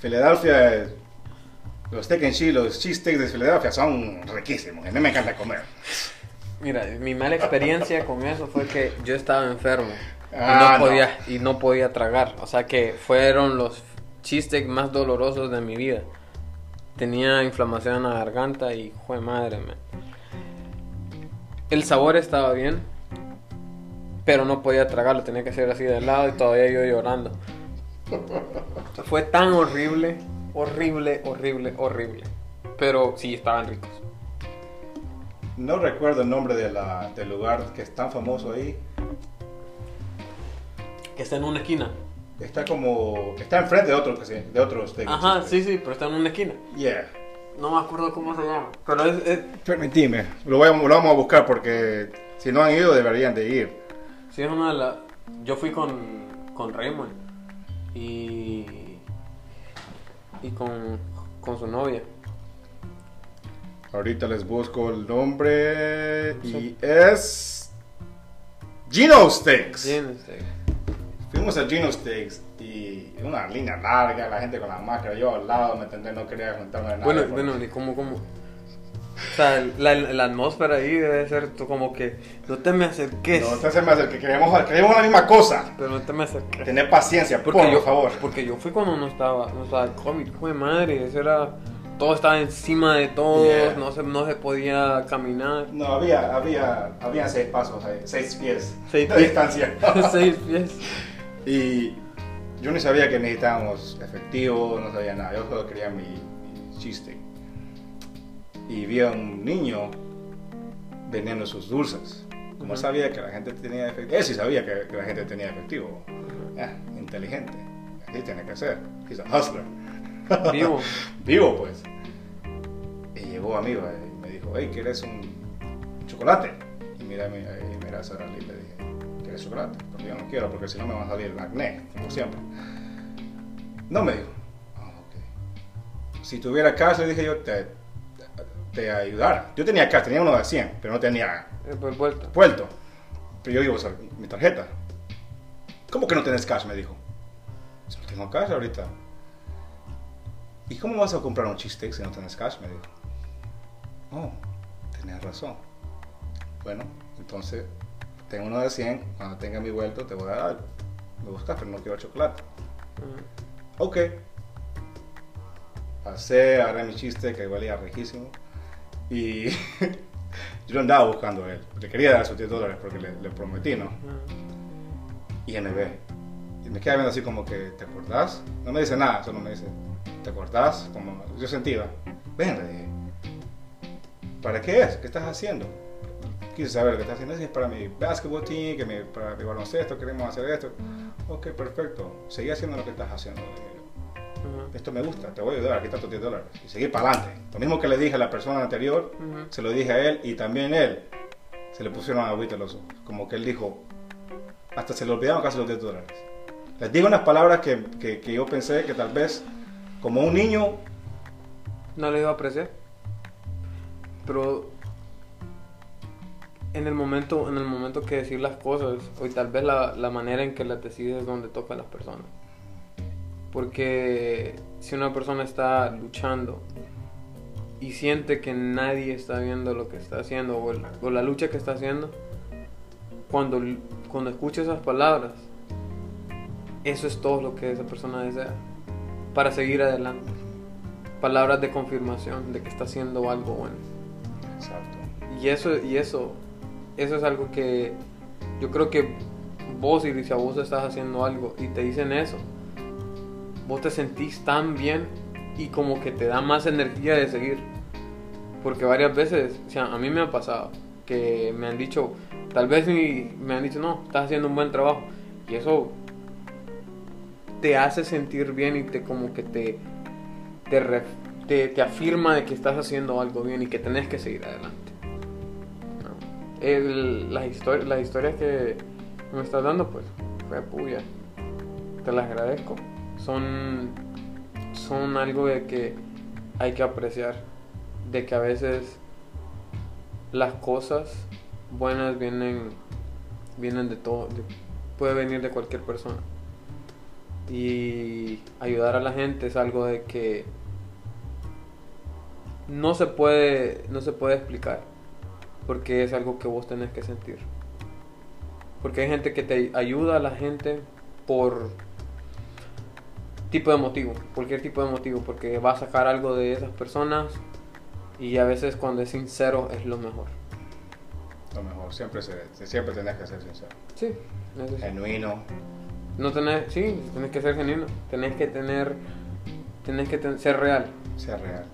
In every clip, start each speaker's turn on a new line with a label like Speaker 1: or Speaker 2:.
Speaker 1: Filadelfia, los steak and cheese, los cheesesteaks de Filadelfia son riquísimos. A mí me encanta comer.
Speaker 2: Mira, mi mala experiencia con eso fue que yo estaba enfermo y,
Speaker 1: Ah,
Speaker 2: no
Speaker 1: no.
Speaker 2: podía, y no podía tragar. O sea que fueron los chistes más dolorosos de mi vida. Tenía inflamación en la garganta y fue madre, man. El sabor estaba bien, pero no podía tragarlo. Tenía que ser así de lado y todavía yo llorando. Fue tan horrible, horrible, horrible, horrible. Pero sí, estaban ricos.
Speaker 1: No recuerdo el nombre de la, del lugar que es tan famoso ahí.
Speaker 2: Que está en una esquina.
Speaker 1: Está como. Está enfrente de otro, que se- de otro steak and
Speaker 2: Ajá,
Speaker 1: cheese
Speaker 2: sí, sí, pero está en una esquina.
Speaker 1: Yeah.
Speaker 2: No me acuerdo cómo se llama. Pero es, es-
Speaker 1: Permitime, lo, voy a- lo vamos a buscar porque si no han ido deberían de ir.
Speaker 2: sí, es una de las... Yo fui con, con Raymond y... Y con, con su novia.
Speaker 1: Ahorita les busco el nombre y es Gino Steaks. Fuimos a Gino Steaks y una línea larga, la gente con la máscara, yo al lado, ¿me entendés? No quería juntarme a nadie.
Speaker 2: Bueno, bueno, ¿y cómo, cómo? O sea, la, la atmósfera ahí debe ser como que no te me acerques.
Speaker 1: No, entonces me hace que queremos, queremos la misma cosa.
Speaker 2: Pero no te me acerques.
Speaker 1: Tener paciencia,
Speaker 2: Porque
Speaker 1: por
Speaker 2: yo,
Speaker 1: favor.
Speaker 2: Porque yo fui cuando no estaba, no estaba el COVID, fue madre, eso era, todo estaba encima de todos,
Speaker 1: Yeah.
Speaker 2: no se, no se podía caminar.
Speaker 1: No, había, había, había seis pasos, ahí, seis pies
Speaker 2: Seis
Speaker 1: de
Speaker 2: pies.
Speaker 1: distancia.
Speaker 2: Seis pies.
Speaker 1: y yo ni sabía que necesitábamos efectivo, no sabía nada. Yo solo quería mi, mi chiste. Y vi a un niño vendiendo sus dulces. Como él sabía que la gente tenía efectivo, él sí sabía que, que la gente tenía efectivo. Ah, inteligente. Así tiene que ser. He's a hustler.
Speaker 2: Vivo.
Speaker 1: Vivo, pues. Y llegó amigo y me dijo, hey, ¿quieres un chocolate? Y mira, y mira a Sara Lee y le dije, ¿quieres chocolate? Porque yo no quiero, porque si no me va a salir el acné, como siempre. No me dijo. "Ah, ok". Si tuviera cash, le dije yo, te, te ayudara. Yo tenía cash, tenía uno de 100, pero no tenía
Speaker 2: Eh, Por vuelta.
Speaker 1: puerto. Pero yo digo, mi tarjeta. ¿Cómo que no tenés cash? Me dijo. "Si No tengo cash ahorita. ¿Y cómo vas a comprar un cheesesteak si no tenés cash? Me dijo. Oh, tenés razón. Bueno, entonces, tengo uno de 100. Cuando tenga mi vuelto, te voy a dar algo. Me buscas, pero no quiero chocolate.
Speaker 2: Ujú.
Speaker 1: Ok. Pasé, agarré mi chiste que valía riquísimo. Y yo lo andaba buscando a él. Le quería dar sus 10 dólares porque le, le prometí, ¿no?
Speaker 2: Ujú.
Speaker 1: Y él me ve. Y me queda viendo así como que, ¿te acordás? No me dice nada, solo me dice, ¿te acordás? Como yo sentía. Ven, le dije. ¿Para qué es? ¿Qué estás haciendo? Quise saber lo que estás haciendo. Es para mi basketball team, que mi, para mi baloncesto, queremos hacer esto. Ok, perfecto. Seguí haciendo lo que estás haciendo. le dije Esto me gusta, te voy a ayudar, aquí están tus 10 dólares. Y seguir para adelante. Lo mismo que le dije a la persona anterior, se lo dije a él y también él. Se le pusieron agüita los ojos. Como que él dijo, hasta se le olvidaron casi los 10 dólares. Les digo unas palabras que, que, que yo pensé que tal vez, como un niño,
Speaker 2: No le iba a apreciar. Pero en el momento, en el momento que decir las cosas, o tal vez la, la manera en que las decides es donde toca a las personas. Porque si una persona está luchando y siente que nadie está viendo lo que está haciendo o, el- o la lucha que está haciendo, cuando, cuando escucha esas palabras, eso es todo lo que esa persona desea para seguir adelante palabras de confirmación de que está haciendo algo bueno.
Speaker 1: exacto,
Speaker 2: Y eso, y eso, eso es algo que yo creo que vos, y si a vos estás haciendo algo y te dicen eso, vos te sentís tan bien y como que te da más energía de seguir. Porque varias veces, o sea, a mí me ha pasado que me han dicho, tal vez ni- me han dicho, no, estás haciendo un buen trabajo. Y eso te hace sentir bien y te como que te, te, ref- te, te afirma de que estás haciendo algo bien y que tenés que seguir adelante. ¿no? El- las, histori- las historias que me estás dando, pues, fue puya. Te las agradezco. Son, son algo de que hay que apreciar. De que a veces las cosas buenas vienen, vienen de todo. de- puede venir de cualquier persona. Y ayudar a la gente es algo de que no se puede, no se puede explicar. Porque es algo que vos tenés que sentir. Porque hay gente que te ayuda a la gente por tipo de motivo, cualquier tipo de motivo, porque va a sacar algo de esas personas y a veces cuando es sincero es lo mejor.
Speaker 1: Lo mejor, siempre, se, siempre tenés que ser sincero.
Speaker 2: Sí.
Speaker 1: Genuino.
Speaker 2: No tenés, sí, tenés que ser genuino, tenés que tener, tenés que ten- ser real,
Speaker 1: Sea real.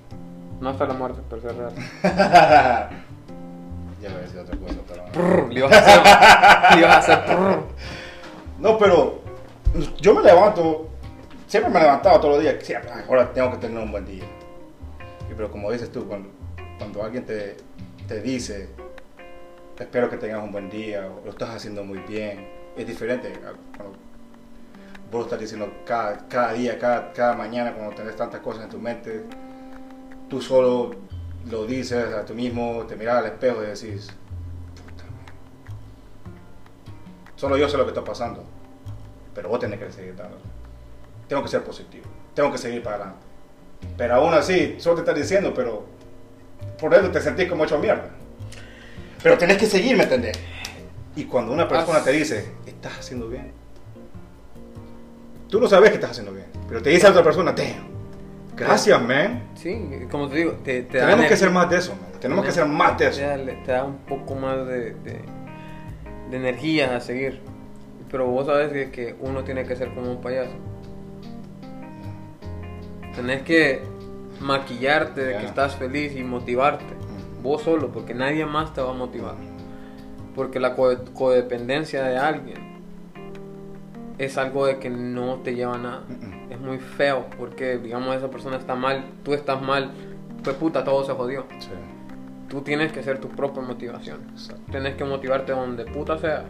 Speaker 2: no hasta la muerte, pero ser real.
Speaker 1: ya voy a decir otra cosa, pero...
Speaker 2: Le ibas a hacer, le ibas a hacer.
Speaker 1: No, pero yo me levanto, siempre me he levantado todos los días, "Ay, ahora tengo que tener un buen día. Y pero como dices tú, cuando, cuando alguien te, te dice, espero que tengas un buen día, o lo estás haciendo muy bien, es diferente cuando vos estás diciendo cada, cada día, cada, cada mañana, cuando tenés tantas cosas en tu mente, tú solo lo dices a tú mismo, te miras al espejo y decís, puta. Solo yo sé lo que está pasando, pero vos tenés que seguir dándole. Tengo que ser positivo, tengo que seguir para adelante. Pero aún así, solo te estás diciendo, pero por eso te sentís como hecho mierda. Pero tenés que seguir, ¿me entendés? Y cuando una persona te dice, estás haciendo bien, tú no sabes que estás haciendo bien, pero te dice a otra persona, damn, gracias, man.
Speaker 2: Sí, como te digo, te, te da
Speaker 1: Tenemos que
Speaker 2: energía.
Speaker 1: ser más de eso, man. Tenemos que ser más de eso.
Speaker 2: Te da, te da un poco más de, de, de energía a seguir. Pero vos sabes que uno tiene que ser como un payaso. Tenés que maquillarte de que estás feliz y motivarte. Vos solo, porque nadie más te va a motivar. Porque la co- codependencia de alguien es algo de que no te lleva a nada. Es muy feo porque, digamos, esa persona está mal, tú estás mal, pues puta, todo se jodió.
Speaker 1: Sí,
Speaker 2: Tú tienes que ser tu propia motivación.
Speaker 1: exacto.
Speaker 2: Tienes que motivarte donde puta sea.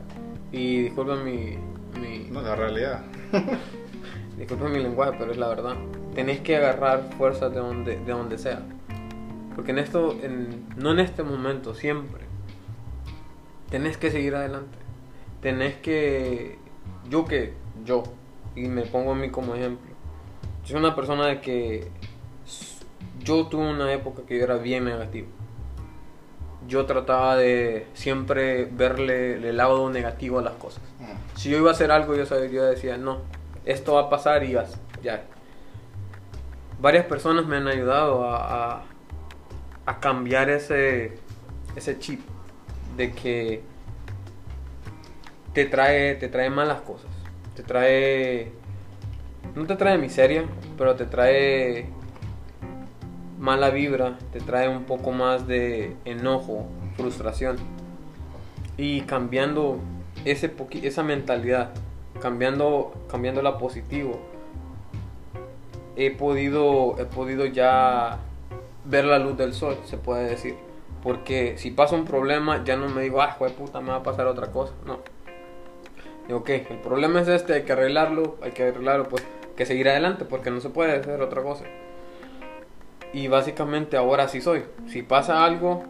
Speaker 2: Y disculpen mi, mi,
Speaker 1: No la realidad.
Speaker 2: disculpen mi lenguaje, pero es la verdad. Tenés que agarrar fuerzas de donde, de donde sea. Porque en esto, en- no en este momento, siempre. Tenés que seguir adelante. Tenés que... Yo que... Yo. Y me pongo a mí como ejemplo. Yo soy una persona de que... Yo tuve una época que yo era bien negativo. Yo trataba de siempre verle el lado negativo a las cosas. Si yo iba a hacer algo, yo, sabía, yo decía, no, esto va a pasar y vas- ya. Varias personas me han ayudado a, a, cambiar ese, ese chip de que te trae, te trae malas cosas. Te trae... No te trae miseria, pero te trae mala vibra, te trae un poco más de enojo, frustración. Y cambiando ese esa mentalidad, cambiando, cambiándola positivo, he podido, he podido ya ver la luz del sol, se puede decir. Porque si pasa un problema, ya no me digo, ah, de puta, me va a pasar otra cosa. No. Digo, ok, el problema es este, hay que arreglarlo, hay que arreglarlo, pues, que seguir adelante, porque no se puede hacer otra cosa. Y básicamente ahora sí soy. Si pasa algo,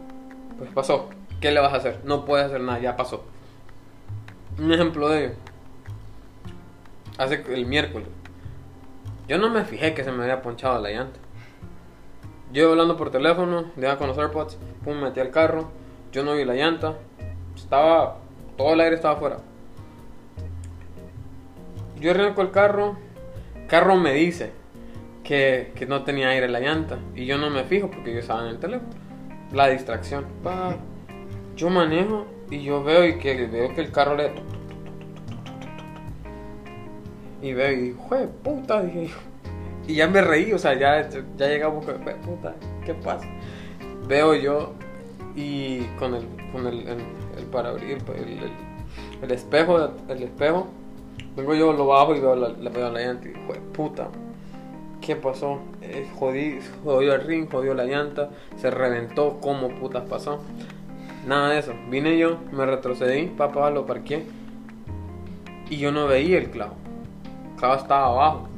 Speaker 2: pues pasó. ¿Qué le vas a hacer? No puedes hacer nada, ya pasó. Un ejemplo de ello. Hace el miércoles. Yo no me fijé que se me había ponchado la llanta. Yo hablando por teléfono, ya con los AirPods, pum, metí al carro. Yo no vi la llanta. Estaba. Todo el aire estaba afuera. Yo arranco el carro. Carro me dice que, que no tenía aire en la llanta. Y yo no me fijo porque yo estaba en el teléfono. La distracción. Yo manejo y yo veo y que veo que el carro le. Y veo y digo, "Jue puta, dije. Y ya me reí, o sea, ya, ya llegamos con, "Jue puta, ¿qué pasa? Veo yo y con el, con el, el, el el, el- espejo, el espejo, vengo yo, lo bajo y veo la, la llanta y digo, "Jue puta, ¿qué pasó? Eh, jodí, jodió el ring, jodió la llanta, se reventó, ¿cómo putas pasó? Nada de eso. Vine yo, me retrocedí, papá, lo parqué. Y yo no veía el clavo. Clavo estaba abajo.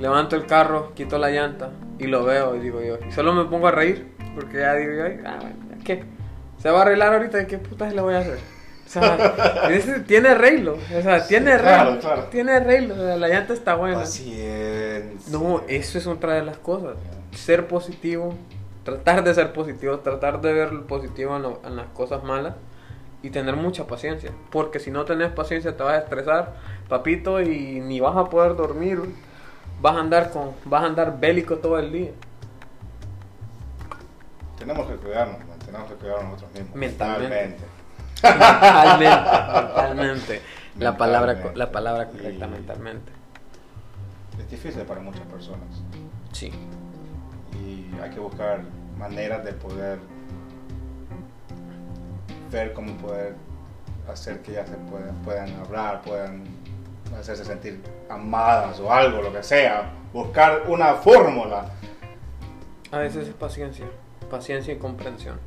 Speaker 2: Levanto el carro, quito la llanta y lo veo y digo yo. Y solo me pongo a reír. Porque ya digo yo, "Ay, ah, bueno, ¿ya ¿qué? Se va a arreglar ahorita, ¿qué putas le voy a hacer? O sea, tiene arreglo. O sea, tiene
Speaker 1: claro,
Speaker 2: arreglo.
Speaker 1: claro.
Speaker 2: Tiene arreglo. o sea, la llanta está buena.
Speaker 1: Paciencia.
Speaker 2: No, eso es otra de las cosas. Ser positivo, tratar de ser positivo, tratar de ver lo positivo en, lo- en las cosas malas y tener mucha paciencia. Porque si no tenés paciencia te vas a estresar, papito, y ni vas a poder dormir. Vas a andar con, vas a andar bélico todo el día.
Speaker 1: Tenemos que cuidarnos, man, tenemos que cuidarnos nosotros mismos.
Speaker 2: Mentalmente.
Speaker 1: mentalmente.
Speaker 2: La palabra, la palabra correcta,
Speaker 1: Y-
Speaker 2: mentalmente.
Speaker 1: Es difícil para muchas personas.
Speaker 2: Sí.
Speaker 1: y hay que buscar maneras de poder ver cómo poder hacer que ellas se puedan, hablar, puedan hacerse sentir amadas o algo, lo que sea. Buscar una fórmula.
Speaker 2: A veces es paciencia, paciencia y comprensión.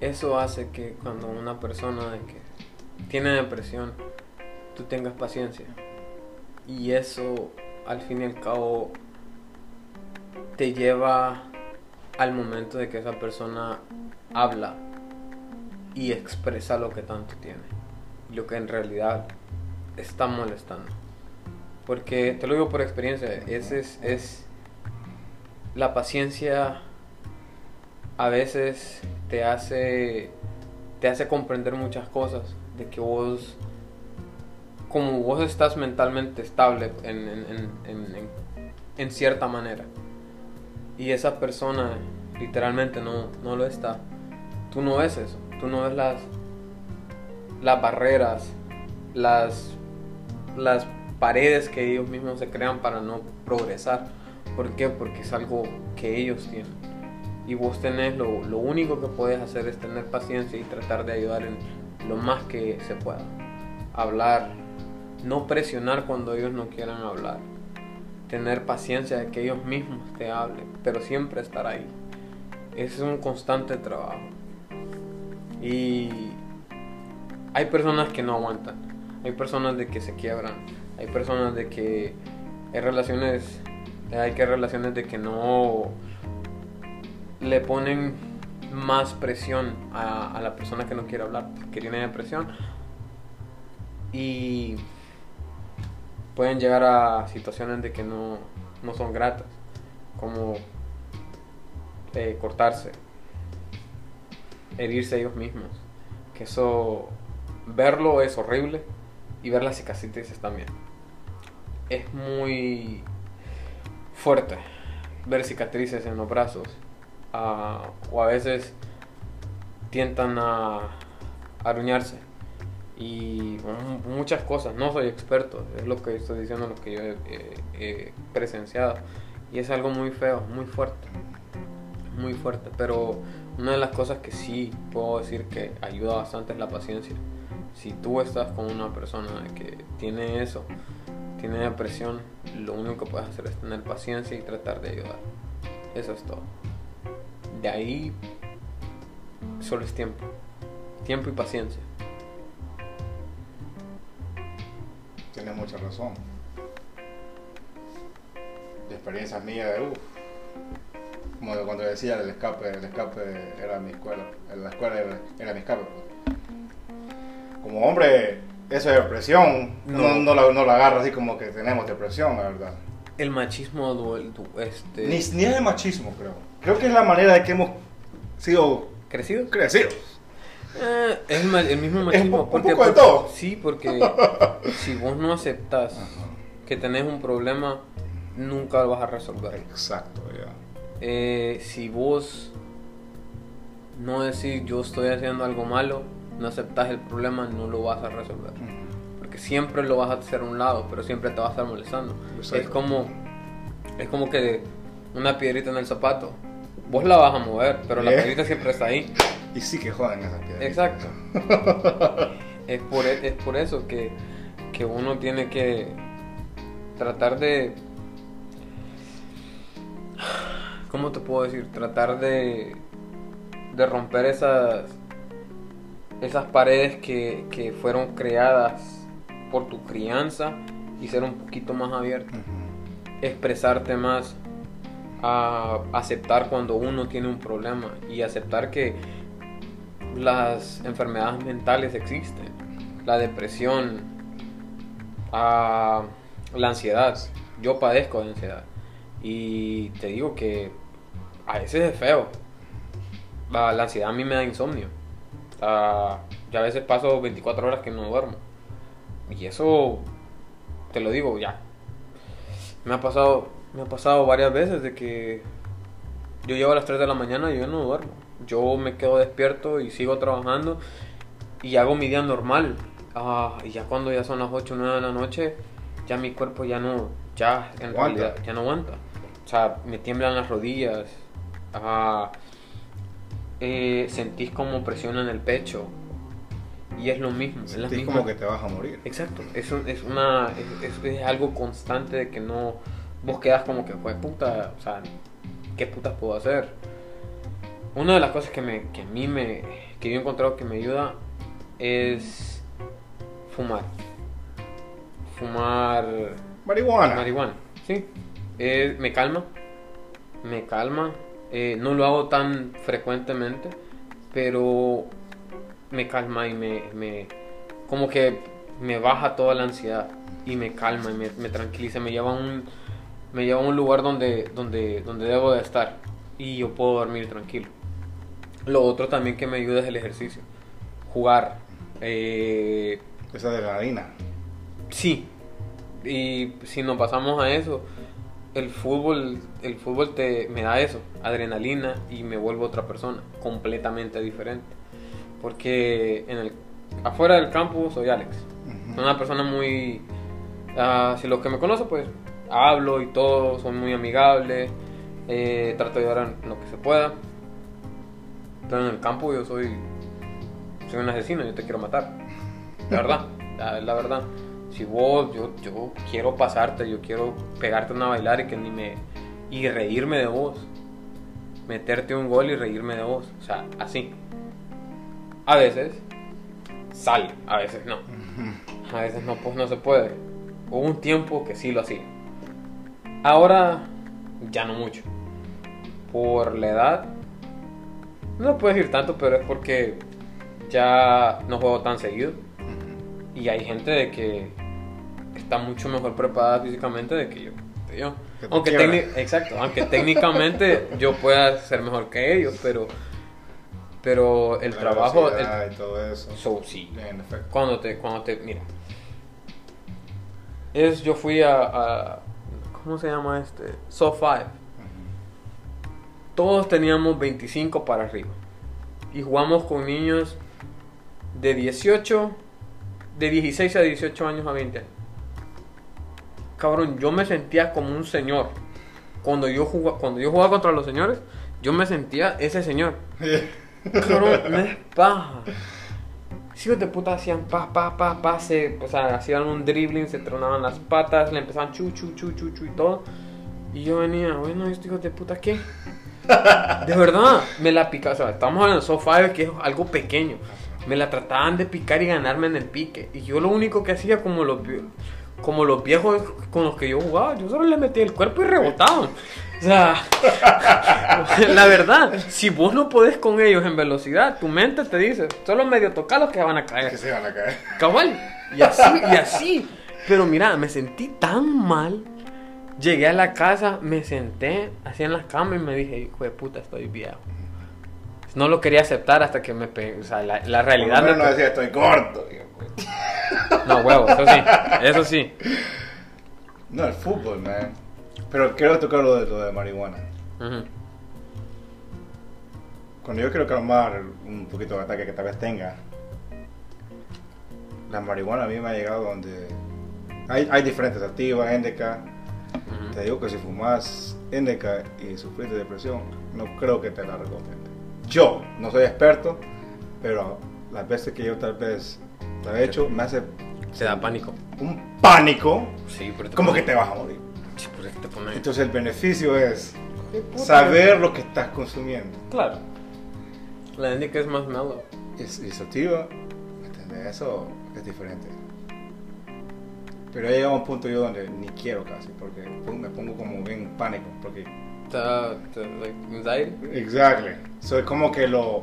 Speaker 2: Eso hace que cuando una persona tiene depresión, tú tengas paciencia. Y eso, al fin y al cabo, te lleva al momento de que esa persona habla y expresa lo que tanto tiene. Lo que en realidad está molestando. Porque, te lo digo por experiencia, ese es, es la paciencia a veces te hace te hace comprender muchas cosas de que vos como vos estás mentalmente estable en- en- en- en cierta manera y esa persona literalmente no, no lo está tú no ves eso tú no ves las las barreras las las paredes que ellos mismos se crean para no progresar ¿Por qué? Porque es algo que ellos tienen. Y vos tenés, lo, lo único que puedes hacer es tener paciencia y tratar de ayudar en lo más que se pueda. Hablar, no presionar cuando ellos no quieran hablar. Tener paciencia de que ellos mismos te hablen, pero siempre estar ahí. Es un constante trabajo. Y hay personas que no aguantan. Hay personas de que se quiebran. Hay personas de que hay relaciones hay que relaciones de que no le ponen más presión a, la persona que no quiere hablar, que tiene depresión. Y pueden llegar a situaciones de que no, no son gratas, como eh, cortarse, herirse ellos mismos. Que eso, verlo es horrible y ver las cicatrices también. Es muy fuerte ver cicatrices en los brazos ah, o a veces tientan a aruñarse y mu- muchas cosas no soy experto es lo que estoy diciendo lo que yo he- he presenciado y es algo muy feo muy fuerte muy fuerte pero una de las cosas que sí puedo decir que ayuda bastante es la paciencia si tú estás con una persona que tiene eso tiene depresión, lo único que puedes hacer es tener paciencia y tratar de ayudar. Eso es todo. De ahí solo es tiempo. Tiempo y paciencia.
Speaker 1: Tienes mucha razón. La experiencia mía de uff. Como cuando decía el escape, el escape era mi escuela. La escuela era, era mi escape. Como hombre, eso de depresión, no,
Speaker 2: No.
Speaker 1: no, la, no la agarra así como que tenemos depresión, la verdad.
Speaker 2: El machismo duel- du- este,
Speaker 1: Ni, ni es de machismo, creo. Creo que es la manera de que hemos sido
Speaker 2: crecido.
Speaker 1: crecidos.
Speaker 2: Eh, es el, el mismo machismo.
Speaker 1: un
Speaker 2: porque,
Speaker 1: poco de
Speaker 2: porque-
Speaker 1: todo.
Speaker 2: Sí, porque si vos no aceptas que tenés un problema, nunca lo vas a resolver.
Speaker 1: Exacto, ya.
Speaker 2: Eh, si vos no decís yo estoy haciendo algo malo, no aceptas el problema, no lo vas a resolver. Porque siempre lo vas a hacer a un lado, pero siempre te va a estar molestando.
Speaker 1: Exacto.
Speaker 2: Es como es como que una piedrita en el zapato. Vos la vas a mover, pero la
Speaker 1: Bien.
Speaker 2: piedrita siempre está ahí.
Speaker 1: Y sí que joden esas piedras.
Speaker 2: Exacto. es, por, e- es por eso que, que uno tiene que tratar de... ¿Cómo te puedo decir? Tratar de, de romper esas, esas paredes que, que fueron creadas por tu crianza y ser un poquito más abierto. Expresarte más, a aceptar cuando uno tiene un problema y aceptar que las enfermedades mentales existen la depresión, a la ansiedad. Yo padezco de ansiedad. Y te digo que a veces es feo. La, la ansiedad a mí me da insomnio. Ah, yo a veces paso 24 horas que no duermo. Y eso, te lo digo ya. Me ha pasado, me ha pasado varias veces de que yo llego a las 3 de la mañana y yo no duermo. Yo me quedo despierto y sigo trabajando y hago mi día normal. Ah, y ya cuando ya son las 8 o 9 de la noche, ya mi cuerpo ya no, ya en
Speaker 1: Aguanta.
Speaker 2: realidad ya no aguanta. O sea, me tiemblan las rodillas. Ah, eh, sentís como presión en el pecho. Y es lo mismo. es la
Speaker 1: Sentís como que te vas a morir.
Speaker 2: Exacto, es, un- es una es, es- algo constante de que no vos quedas como que fue puta, o sea, ¿qué putas puedo hacer? Una de las cosas que me que a mí me que yo he encontrado que me ayuda es fumar. Fumar
Speaker 1: Marihuana.
Speaker 2: marihuana, sí. Eh, me calma, me calma. Eh, no lo hago tan frecuentemente, pero me calma y me, me- como que me baja toda la ansiedad y me calma y me, me tranquiliza, me lleva a un me lleva a un lugar donde donde donde debo de estar y yo puedo dormir tranquilo. Lo otro también que me ayuda es el ejercicio, jugar. Eh,
Speaker 1: Esa adrenalina.
Speaker 2: Sí. Y si nos pasamos a eso, el fútbol, el fútbol te me da eso, adrenalina y me vuelvo otra persona, completamente diferente. Porque en el afuera del campo soy Alex.
Speaker 1: Ujú.
Speaker 2: Soy una persona muy ah, si los que me conocen pues hablo y todo, soy muy amigable, eh, trato de ayudar en lo que se pueda. Pero en el campo yo soy soy un asesino, yo te quiero matar. La verdad, la, la verdad. Si vos, yo, yo quiero pasarte, yo quiero pegarte una bailar y que ni me. y reírme de vos. Meterte un gol y reírme de vos. O sea, así. A veces sale, a veces no. A veces no, pues no se puede. Hubo un tiempo que sí lo hacía. Ahora ya no mucho. Por la edad, no puedo decir tanto, pero es porque ya no juego tan seguido. Y hay gente de que está mucho mejor preparada físicamente de que yo. de yo.
Speaker 1: Que te
Speaker 2: Aunque, técnic- exacto, aunque técnicamente yo pueda ser mejor que ellos, pero, pero el
Speaker 1: La
Speaker 2: trabajo, el,
Speaker 1: y todo eso.
Speaker 2: so, sí,
Speaker 1: En efecto.
Speaker 2: cuando te, cuando te, mira, es, yo fui a, a- ¿cómo se llama este? So 5.
Speaker 1: Ujú.
Speaker 2: Todos teníamos 25 para arriba. Y jugamos con niños de 18, de 16 a 18 años a 20 años. Cabrón, yo me sentía como un señor. Cuando yo jugaba, cuando yo jugaba contra los señores, yo me sentía ese señor. Cabrón, no es paja. Si de puta hacían pa, pa, pa, pa, se, o sea, hacían un dribbling, se tronaban las patas, le empezaban chu, chu, chu, chu, chu y todo. Y yo venía, bueno, estos hijos de puta, ¿qué? De verdad, me la picaban, o sea, estamos hablando de sofá, que es algo pequeño. Me la trataban de picar y ganarme en el pique. Y yo lo único que hacía, como los, como los viejos con los que yo jugaba, yo solo les metía el cuerpo y rebotaban. O sea, la verdad, si vos no podés con ellos en velocidad, tu mente te dice, solo medio tocalos que van a
Speaker 1: Que
Speaker 2: caer.
Speaker 1: se van a caer.
Speaker 2: Cabal. Y así, y así. Pero mira, me sentí tan mal. Llegué a la casa, me senté así en la cama y me dije, hijo de puta, estoy viejo. No lo quería aceptar hasta que me. O sea, la, la realidad.
Speaker 1: Por lo menos
Speaker 2: me
Speaker 1: no decía estoy corto.
Speaker 2: No, huevo, eso sí. Eso sí.
Speaker 1: No, el fútbol, man. Pero quiero tocar lo de, lo de marihuana. Cuando yo quiero calmar un poquito de ataque que tal vez tenga, la marihuana a mí me ha llegado donde hay, hay diferentes activas.
Speaker 2: Ujú.
Speaker 1: Te digo que si fumas indica y sufres de depresión, no creo que te la recomiende. Yo no soy experto, pero las veces que yo tal vez lo he hecho, me hace
Speaker 2: Te da pánico.
Speaker 1: un pánico
Speaker 2: Sí, pero
Speaker 1: como que
Speaker 2: pone-
Speaker 1: te vas a morir.
Speaker 2: Sí, pero es que te pone.
Speaker 1: Entonces el beneficio es saber lo que estás consumiendo.
Speaker 2: Claro. La indica es más mellow.
Speaker 1: Es, y sativa, ¿me entiendes? Eso es diferente. Pero he llegado a un punto yo donde ni quiero casi, porque me pongo como bien pánico, porque...
Speaker 2: Te da, te, like, anxiety.
Speaker 1: Exactly. Soy como que lo...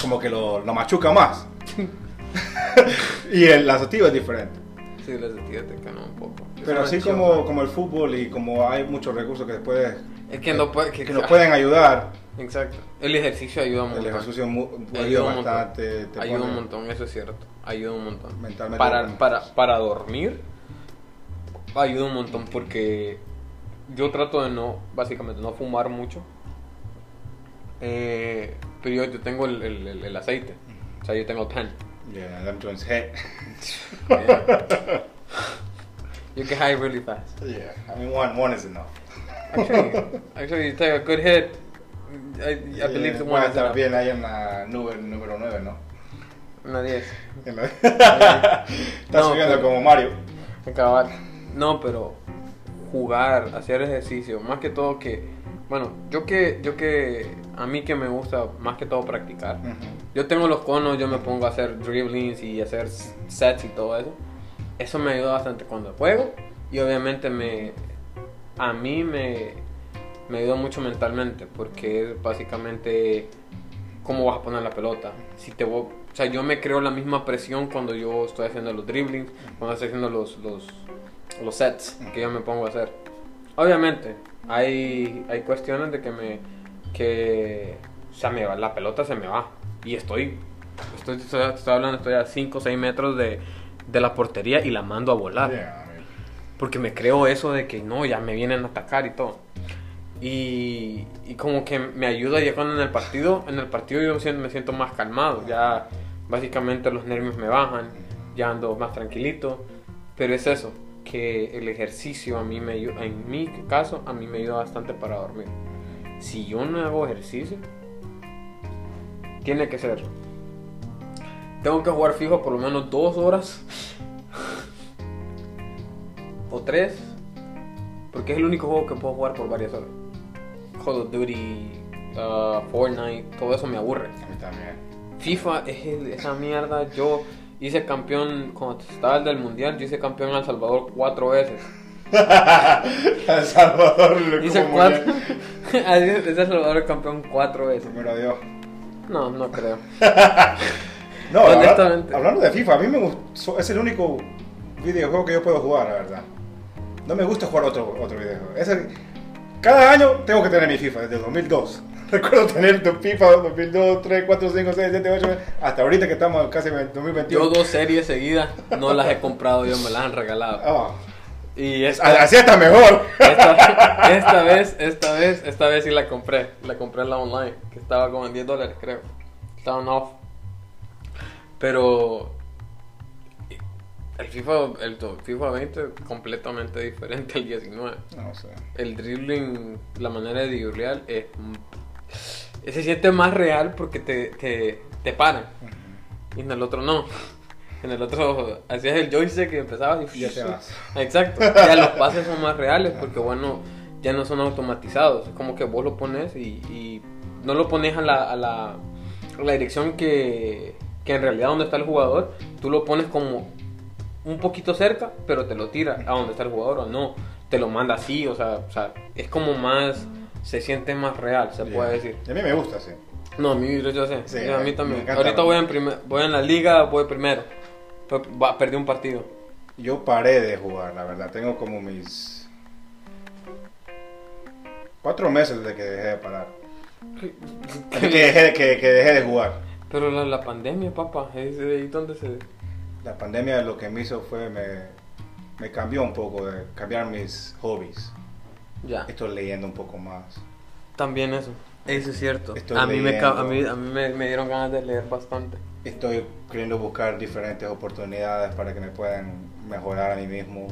Speaker 1: Como que lo, lo machuca más. y el, la sativa es diferente.
Speaker 2: Sí, la sativa te cana un poco.
Speaker 1: Pero así como, como el fútbol y como hay muchos recursos que después
Speaker 2: Es que no puede... Que,
Speaker 1: que nos pueden ayudar,
Speaker 2: Exacto. El ejercicio ayuda un
Speaker 1: el
Speaker 2: montón.
Speaker 1: ejercicio mu-
Speaker 2: Ayuda un montón.
Speaker 1: bastante. te
Speaker 2: Ayuda
Speaker 1: pone
Speaker 2: un montón, eso es cierto. Ayuda un montón.
Speaker 1: Mentalmente.
Speaker 2: Para, para, para dormir, ayuda un montón porque yo trato de no, básicamente, no fumar mucho. Eh, pero yo, yo tengo el, el- el- el aceite. O sea, yo tengo pen.
Speaker 1: Yeah, them joints hit.
Speaker 2: Yeah. You get high really fast.
Speaker 1: Yeah, I mean one one is enough.
Speaker 2: Actually, actually, you take a good hit. I, I believe
Speaker 1: Yeah,
Speaker 2: the
Speaker 1: voy
Speaker 2: one is
Speaker 1: estar
Speaker 2: enough.
Speaker 1: ahí en la nube número 9, ¿no?
Speaker 2: 10.
Speaker 1: En la- Está
Speaker 2: No,
Speaker 1: subiendo
Speaker 2: pero-
Speaker 1: como Mario.
Speaker 2: Cabal. No, pero jugar, hacer ejercicio, más que todo que, bueno, yo que, yo que, a mí que me gusta más que todo practicar.
Speaker 1: Ujú.
Speaker 2: Yo tengo los conos, yo me pongo a hacer dribblings y hacer sets y todo eso. Eso me ayuda bastante cuando juego y obviamente me, a mí me, me ayuda mucho mentalmente porque es básicamente cómo vas a poner la pelota. Si te vo- o sea, yo me creo la misma presión cuando yo estoy haciendo los dribblings, cuando estoy haciendo los, los, los sets que yo me pongo a hacer. Obviamente, hay, hay cuestiones de que me que o sea, me va, la pelota se me va y estoy estoy, estoy, estoy hablando estoy a 5 o 6 metros de, de la portería y la mando a volar.
Speaker 1: Yeah,
Speaker 2: Porque me creo eso de que no, ya me vienen a atacar y todo. Y, y como que me ayuda ya cuando en el partido, en el partido yo me siento, me siento más calmado. Ya básicamente los nervios me bajan, ya ando más tranquilito. Pero es eso, que el ejercicio a mí me ayuda, en mi caso, a mí me ayuda bastante para dormir. Si yo no hago ejercicio, tiene que ser. Tengo que jugar fijo por lo menos dos horas o tres, porque es el único juego que puedo jugar por varias horas. Call of Duty, uh, Fortnite, todo eso me aburre.
Speaker 1: a mí también.
Speaker 2: FIFA es esa mierda. Yo hice campeón, cuando estaba el del mundial, yo hice campeón en El Salvador cuatro veces.
Speaker 1: El Salvador lo
Speaker 2: Hice
Speaker 1: como
Speaker 2: cuatro. Hice El Salvador campeón cuatro veces.
Speaker 1: Primero Dios.
Speaker 2: No, no creo.
Speaker 1: No, hablando de FIFA, a mí me gustó, es el único videojuego que yo puedo jugar, la verdad. No me gusta jugar otro, otro videojuego. Es el- cada año tengo que tener mi FIFA, desde el 2002. Recuerdo tener tu FIFA 2002, 3, 4, 5, 6, 7, 8, hasta ahorita que estamos casi en 2021.
Speaker 2: Yo dos series seguidas no las he comprado, yo me las han regalado.
Speaker 1: Ah,
Speaker 2: Y esta,
Speaker 1: así está mejor.
Speaker 2: esta, esta vez, esta vez, esta vez sí la compré. La compré en la online, que estaba como en 10 dólares, creo. Estaba en off. Pero el FIFA, el FIFA 20 es completamente diferente al 19.
Speaker 1: No sé.
Speaker 2: El dribbling, la manera de driblear es se siente más real porque te, te, te paran. Y en el otro no. En el otro hacías el joystick y empezabas y
Speaker 1: Ya te vas.
Speaker 2: Exacto. Ya los pases son más reales porque bueno, ya no son automatizados. Es como que vos lo pones y, y no lo pones a la, a la, a la dirección que, que en realidad donde está el jugador. Tú lo pones como un poquito cerca, pero te lo tira a donde está el jugador o no. Te lo manda así, o sea, o sea es como más, se siente más real, se puede decir.
Speaker 1: Y a mí me gusta, sí.
Speaker 2: No, a mí yo sé,
Speaker 1: Sí,
Speaker 2: a mí también.
Speaker 1: encanta.
Speaker 2: Ahorita voy en, primer- voy en la liga, voy primero. Perdí un partido.
Speaker 1: Yo paré de jugar, la verdad. Tengo como mis cuatro meses desde que dejé de parar. Que dejé, que, que dejé de jugar.
Speaker 2: Pero la, la pandemia, papá, es de ahí donde se...
Speaker 1: La pandemia lo que me hizo fue me, me cambió un poco, de cambiar mis hobbies.
Speaker 2: Ya,
Speaker 1: Estoy leyendo un poco más.
Speaker 2: también eso. Eso es cierto.
Speaker 1: Estoy
Speaker 2: a mí, me, a mí, a mí me, me dieron ganas de leer bastante.
Speaker 1: Estoy queriendo buscar diferentes oportunidades para que me puedan mejorar a mí mismo.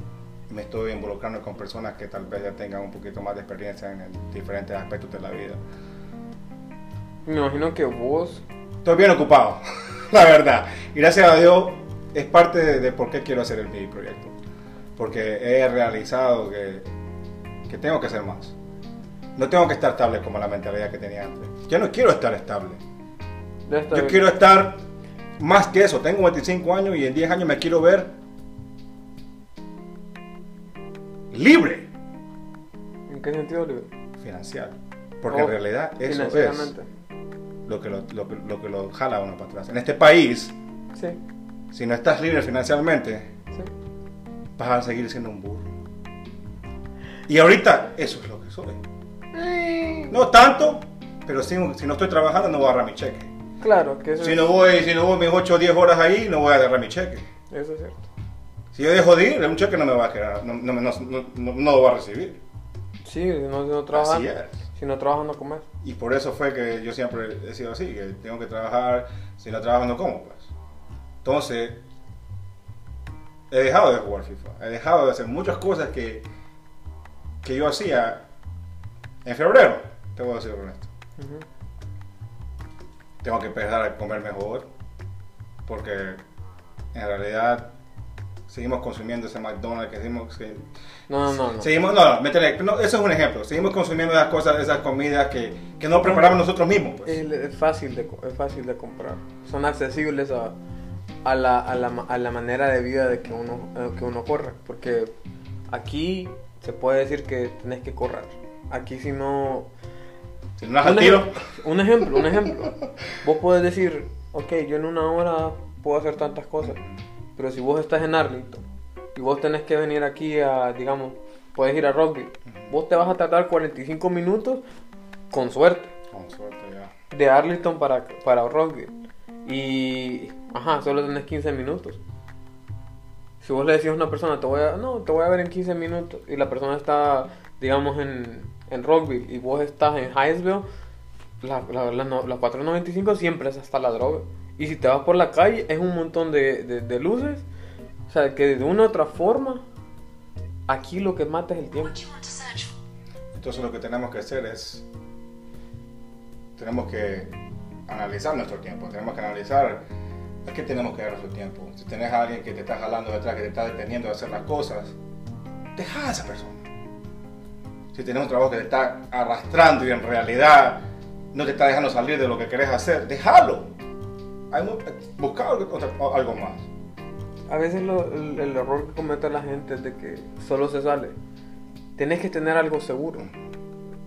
Speaker 1: Me estoy involucrando con personas que tal vez ya tengan un poquito más de experiencia en diferentes aspectos de la vida.
Speaker 2: Me imagino que vos...
Speaker 1: Estoy bien ocupado, la verdad. Y gracias a Dios es parte de, de por qué quiero hacer el mi proyecto. Porque he realizado que, que tengo que hacer más. No tengo que estar estable como la mentalidad que tenía antes. Yo no quiero estar estable. Yo quiero estar más que eso. Tengo 25 años y en 10 años me quiero ver libre
Speaker 2: ¿En qué sentido, Oliver?
Speaker 1: financiero. Porque
Speaker 2: Oh,
Speaker 1: en realidad eso es lo que lo, lo que- lo que lo jala uno para atrás. En este país
Speaker 2: Sí.
Speaker 1: si no estás libre financieramente,
Speaker 2: Sí.
Speaker 1: vas a seguir siendo un burro. Y ahorita eso es lo que soy. No tanto, pero si, si no estoy trabajando no voy a agarrar mi cheque.
Speaker 2: Claro, que eso,
Speaker 1: Si no voy, si no voy mis 8 o 10 horas ahí, no voy a agarrar mi cheque.
Speaker 2: eso es cierto.
Speaker 1: Si yo dejo de ir, un cheque no me va a quedar, no, no, no, no- no- no lo voy a recibir.
Speaker 2: Sí, si no, no
Speaker 1: Así es.
Speaker 2: si no trabajas no comes.
Speaker 1: Y por eso fue que yo siempre he sido así, que tengo que trabajar, si no trabajo no como, pues. Entonces, he dejado de jugar FIFA, he dejado de hacer muchas cosas que, que yo hacía en febrero, te voy a decir honesto.
Speaker 2: Ujú.
Speaker 1: Tengo que empezar a comer mejor, porque en realidad seguimos consumiendo ese McDonald's que seguimos... que-
Speaker 2: No, no, no.
Speaker 1: Seguimos, no, no, métele- no, eso es un ejemplo. Seguimos consumiendo esas cosas, esas comidas que, que no preparamos nosotros mismos. Pues.
Speaker 2: Es, es fácil de, es fácil de comprar. Son accesibles a, a, la, a, la, a la manera de vida de que uno, eh, que uno corre. Porque aquí se puede decir que tenés que correr. Aquí si no...
Speaker 1: Si no
Speaker 2: un,
Speaker 1: tiro,
Speaker 2: un ejemplo, un ejemplo. Vos podés decir, ok, yo en una hora puedo hacer tantas cosas. Pero si vos estás en Arlington y vos tenés que venir aquí a, digamos, puedes ir a rugby, vos te vas a tardar 45 minutos con suerte
Speaker 1: con suerte ya.
Speaker 2: de Arlington para, para Rockville. Y, ajá, solo tenés 15 minutos. Si vos le decís a una persona, te voy a, no, te voy a ver en 15 minutos, y la persona está, digamos, en, en Rockville, y vos estás en Highsville, la, la, la, la 495 siempre es hasta la droga. Y si te vas por la calle, es un montón de, de, de luces. O sea, que de una u otra forma, aquí lo que mata es el tiempo.
Speaker 1: Entonces lo que tenemos que hacer es, tenemos que analizar nuestro tiempo, tenemos que analizar a qué tenemos que dar nuestro tiempo. Si tenés a alguien que te está jalando detrás, que te está deteniendo de hacer las cosas, deja a esa persona. Si tenés un trabajo que te está arrastrando y en realidad no te está dejando salir de lo que querés hacer, déjalo. Busca algo, más.
Speaker 2: A veces el, el error que comete la gente es de que solo se sale. Tienes que tener algo seguro.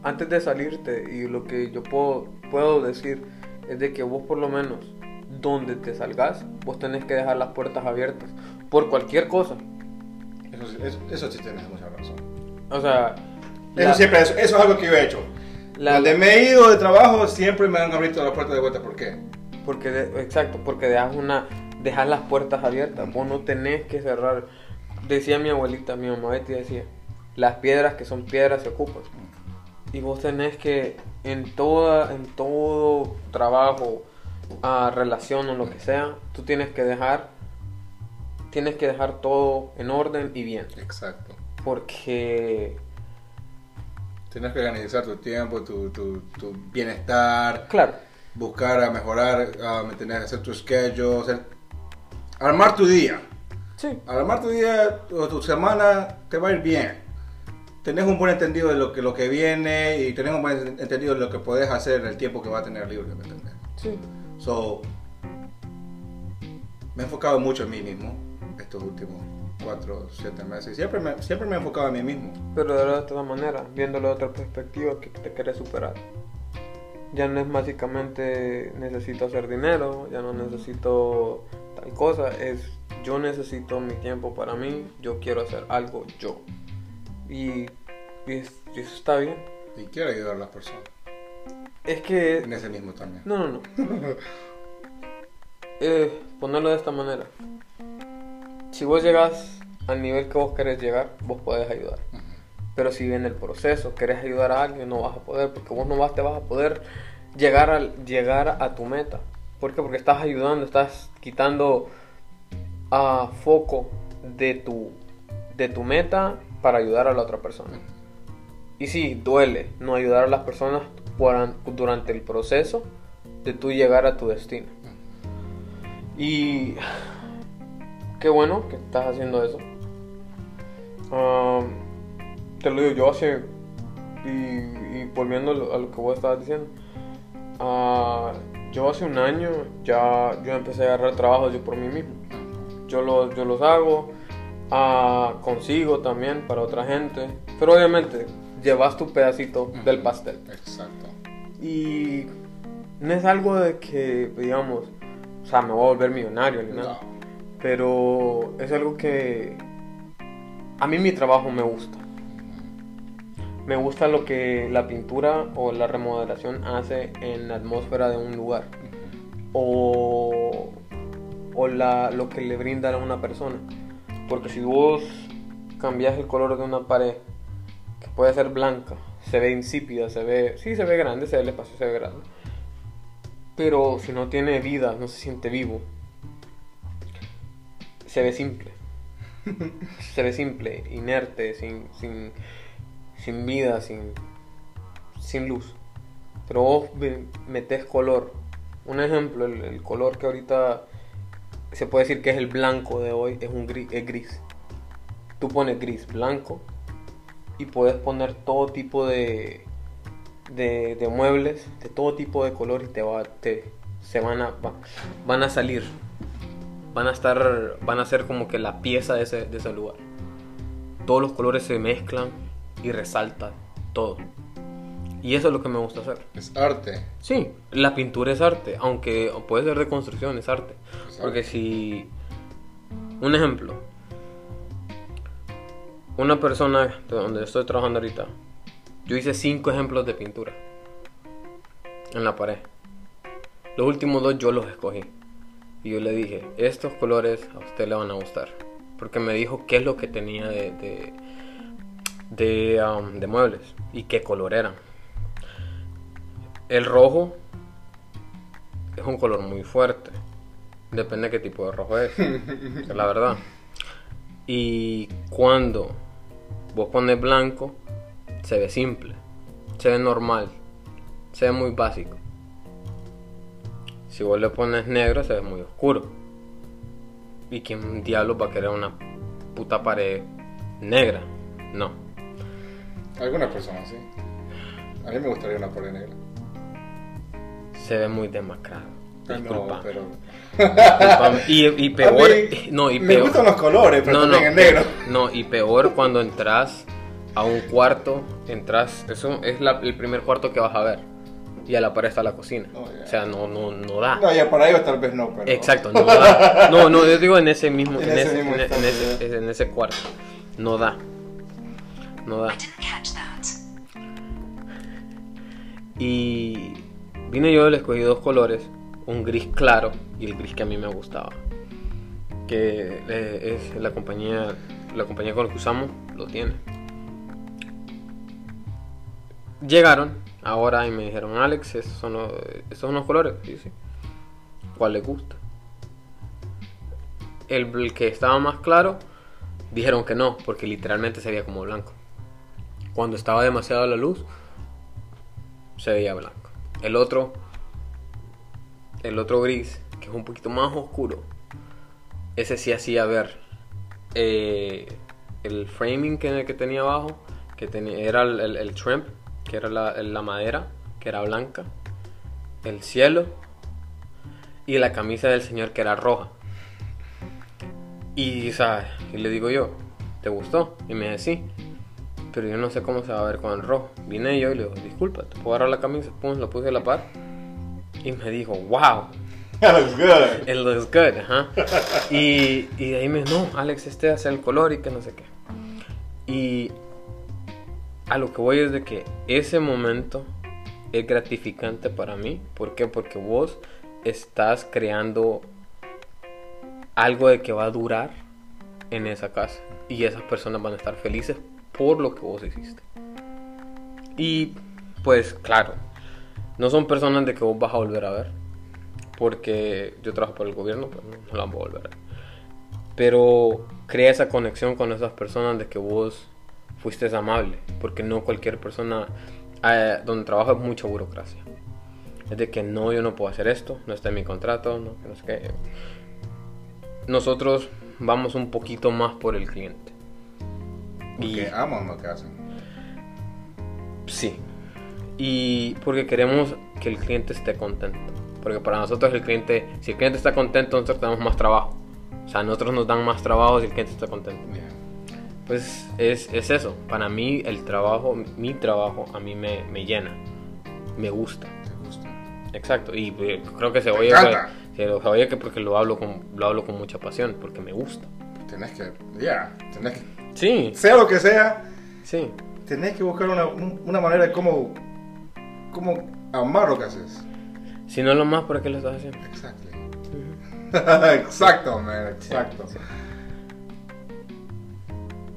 Speaker 2: Antes de salirte, y lo que yo puedo, puedo decir es de que vos por lo menos, donde te salgas, vos tenés que dejar las puertas abiertas. Por cualquier cosa.
Speaker 1: Eso, sí- eso, eso sí tienes mucha razón.
Speaker 2: O sea...
Speaker 1: Eso
Speaker 2: la-
Speaker 1: siempre, eso, eso es algo que yo he hecho.
Speaker 2: La-
Speaker 1: Donde me he ido de trabajo siempre me han abierto la puerta de vuelta. ¿Por qué?
Speaker 2: Porque de- exacto, porque dejas una dejas las puertas abiertas, vos no tenés que cerrar. Decía mi abuelita, mi mamá Betty decía, las piedras que son piedras se ocupan. Y vos tenés que en toda en todo trabajo, ah, relación o lo que sea, tú tienes que dejar tienes que dejar todo en orden y bien,
Speaker 1: Exacto.
Speaker 2: porque
Speaker 1: Tienes que organizar tu tiempo, tu, tu, tu bienestar,
Speaker 2: claro,
Speaker 1: buscar a mejorar, a ¿me entendés? hacer tu schedule, hacer- armar tu día.
Speaker 2: sí,
Speaker 1: armar tu día o tu semana te va a ir bien. Tenés un buen entendido de lo que, lo que viene y tenés un buen entendido de lo que podés hacer en el tiempo que va a tener libre, ¿me entendés?
Speaker 2: sí,
Speaker 1: So, me he enfocado mucho en mí mismo estos últimos 4, 7 meses. Siempre me, siempre me he enfocado en mí mismo.
Speaker 2: Pero de la otra manera, viéndolo de otra perspectiva, que te quieres superar. Ya no es básicamente necesito hacer dinero, ya no necesito tal cosa, es yo necesito mi tiempo para mí, yo quiero hacer algo yo. Y, y es- y eso está bien.
Speaker 1: Y quiero ayudar a las personas.
Speaker 2: Es que...
Speaker 1: En ese mismo también.
Speaker 2: No, no, no. Eh, ponerlo de esta manera. Si vos llegas al nivel que vos querés llegar, vos podés ayudar. Pero si en el proceso querés ayudar a alguien, no vas a poder, porque vos no vas, te vas a poder llegar, al, llegar a tu meta. ¿Por qué? Porque estás ayudando, estás quitando a foco de tu, de tu meta para ayudar a la otra persona. Y sí, duele no ayudar a las personas durante el proceso de tú llegar a tu destino. Y qué bueno que estás haciendo eso. Te lo digo, yo hace, y, volviendo a lo, que vos estabas diciendo, ah, yo hace un año ya yo empecé a agarrar trabajos yo por mí mismo. Yo los, yo los hago, ah, consigo también para otra gente, pero obviamente llevas tu pedacito del pastel.
Speaker 1: Exacto.
Speaker 2: Y no es algo de que, digamos, o sea, me voy a volver millonario ni nada.
Speaker 1: No.
Speaker 2: Pero es algo que a mí mi trabajo me gusta. Me gusta lo que la pintura o la remodelación hace en la atmósfera de un lugar. O, o la, lo que le brinda a una persona. Porque si vos cambias el color de una pared, puede ser blanca, se ve insípida, se ve, sí se ve grande, se ve el espacio, se ve grande. Pero si no tiene vida, no se siente vivo, se ve simple. se ve simple, inerte, sin, sin, sin vida, sin, sin luz. Pero vos metés color. Un ejemplo, el, el color que ahorita se puede decir que es el blanco de hoy, es un gris, es gris. Tú pones gris, blanco y puedes poner todo tipo de, de, de muebles, de todo tipo de color y te va, te, se van a, va- van a salir, van a estar, van a ser como que la pieza de ese, de ese lugar. Todos los colores se mezclan y resaltan todo. Y eso es lo que me gusta hacer.
Speaker 1: Es arte.
Speaker 2: Sí, la pintura es arte, aunque puede ser de construcción, es arte.
Speaker 1: Es
Speaker 2: Porque
Speaker 1: arte.
Speaker 2: si... Un ejemplo. Una persona de donde estoy trabajando ahorita. Yo hice cinco ejemplos de pintura. En la pared. Los últimos dos yo los escogí. Y yo le dije, estos colores a usted le van a gustar. Porque me dijo qué es lo que tenía de, de, de, um, de muebles y qué color eran. El rojo es un color muy fuerte. Depende de qué tipo de rojo es. es la verdad. Y cuando vos pones blanco, se ve simple. Se ve normal. Se ve muy básico. Si vos le pones negro, se ve muy oscuro. ¿Y quién diablos va a querer una puta pared negra? No.
Speaker 1: Algunas personas sí. A mí me gustaría una pared negra.
Speaker 2: Se ve muy demacrado. Disculpa.
Speaker 1: No, pero.
Speaker 2: Y, y peor.
Speaker 1: A mí
Speaker 2: no, y
Speaker 1: me gustan los colores, pero también el negro.
Speaker 2: No, y peor cuando entras a un cuarto, entras, eso es la- el primer cuarto que vas a ver. Y a la pared está la cocina.
Speaker 1: Oh.
Speaker 2: O sea, no, no, no da.
Speaker 1: No, ya para ellos tal vez no, pero.
Speaker 2: Exacto, no da. No, no, yo digo en ese mismo,
Speaker 1: En
Speaker 2: en,
Speaker 1: ese mismo
Speaker 2: en- en
Speaker 1: instante,
Speaker 2: ese-
Speaker 1: ya.
Speaker 2: en ese cuarto. No da. No da.
Speaker 3: I didn't catch that.
Speaker 2: Y vine yo, le escogí dos colores, un gris claro y el gris que a mí me gustaba. Que eh, es la compañía, la compañía con la que usamos, lo tiene. Llegaron ahora y me dijeron, Alex, estos son los, estos son los colores. Y. ¿Cuál les gusta? El, el que estaba más claro, dijeron que no, porque literalmente se veía como blanco. Cuando estaba demasiado la luz, se veía blanco. El otro, el otro gris, que es un poquito más oscuro, ese sí hacía ver eh, el framing que, que tenía abajo, que tenía, era el, el, que era la, la madera, que era blanca, el cielo y la camisa del señor que era roja. Y, ¿sabes? y le digo yo, ¿te gustó? Y me dice, sí pero yo no sé cómo se va a ver con el rojo. Vine yo y le digo, disculpa, ¿te puedo agarrar la camisa? Pum, lo puse a la par. Y me dijo, wow,
Speaker 1: That looks good.
Speaker 2: it looks good, ajá. Y, y de ahí me dijo, no, Alex, este hace el color y que no sé qué. Y a lo que voy es de que ese momento es gratificante para mí. ¿Por qué? Porque vos estás creando algo de que va a durar en esa casa. Y esas personas van a estar felices por lo que vos hiciste. Y pues claro, no son personas de que vos vas a volver a ver. Porque yo trabajo por el gobierno, pues no, no las voy a volver a ver. Pero crea esa conexión con esas personas de que vos fuiste amable. Porque no cualquier persona eh, donde trabajo es mucha burocracia. Es de que no, yo no puedo hacer esto, no está en mi contrato, no, no sé qué. Nosotros vamos un poquito más por el cliente.
Speaker 1: Porque aman lo que hacen.
Speaker 2: Sí. Y porque queremos que el cliente esté contento. Porque para nosotros el cliente, si el cliente está contento, nosotros tenemos más trabajo. O sea, nosotros nos dan más trabajo si el cliente está contento.
Speaker 1: Yeah.
Speaker 2: Pues es, es eso. Para mí el trabajo, mi trabajo, a mí me, me llena. Me gusta.
Speaker 1: Gusta.
Speaker 2: Exacto. Y eh, creo que se oye. Sí, lo sabía que porque lo hablo con, lo hablo con mucha pasión, porque me gusta.
Speaker 1: Tenés que, ya, tenés que,
Speaker 2: Sí,
Speaker 1: sea lo que sea,
Speaker 2: sí.
Speaker 1: tenés que buscar una, un- una manera de cómo, cómo amar lo que haces.
Speaker 2: Si no lo más, ¿para qué lo estás haciendo?
Speaker 1: Exacto. exacto, man, exacto.
Speaker 2: Sí.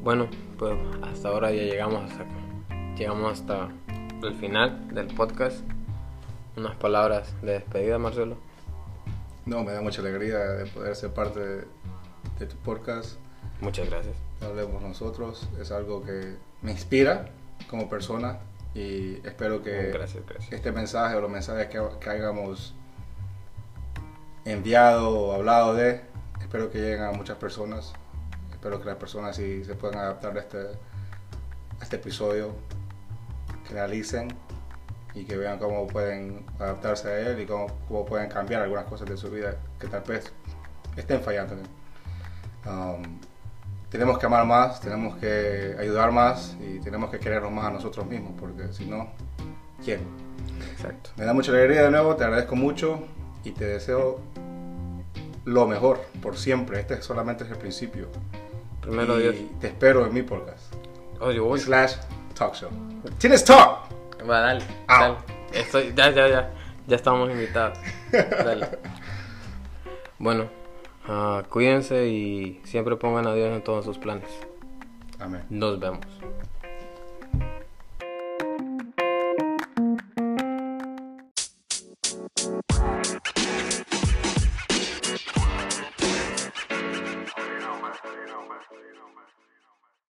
Speaker 2: Bueno, pues hasta ahora ya llegamos hasta llegamos hasta el final del podcast. Unas palabras de despedida, Marcelo.
Speaker 1: No, me da mucha alegría de poder ser parte de, de tu podcast.
Speaker 2: Muchas gracias.
Speaker 1: Hablemos nosotros. Es algo que me inspira como persona y espero que
Speaker 2: Gracias, gracias.
Speaker 1: este mensaje o los mensajes que, que hayamos enviado o hablado de, espero que lleguen a muchas personas. Espero que las personas sí se puedan adaptar a este, a este episodio, que analicen y que vean cómo pueden adaptarse a él y cómo, cómo pueden cambiar algunas cosas de su vida que tal vez estén fallando. Um, tenemos que amar más, tenemos que ayudar más y tenemos que querernos más a nosotros mismos, porque si no, ¿quién?
Speaker 2: Exacto.
Speaker 1: Me da mucha alegría de nuevo, te agradezco mucho y te deseo lo mejor por siempre. Este solamente es el principio.
Speaker 2: Primero
Speaker 1: y
Speaker 2: Dios.
Speaker 1: te espero en mi podcast.
Speaker 2: Oh, yo voy.
Speaker 1: Slash Talk Show. ¿Tienes talk?
Speaker 2: Va, dale.
Speaker 1: Ah.
Speaker 2: dale. Estoy, ya, ya, ya. Ya estamos invitados. Dale. Bueno, ah, cuídense y siempre pongan a Dios en todos sus planes.
Speaker 1: Amén.
Speaker 2: Nos vemos.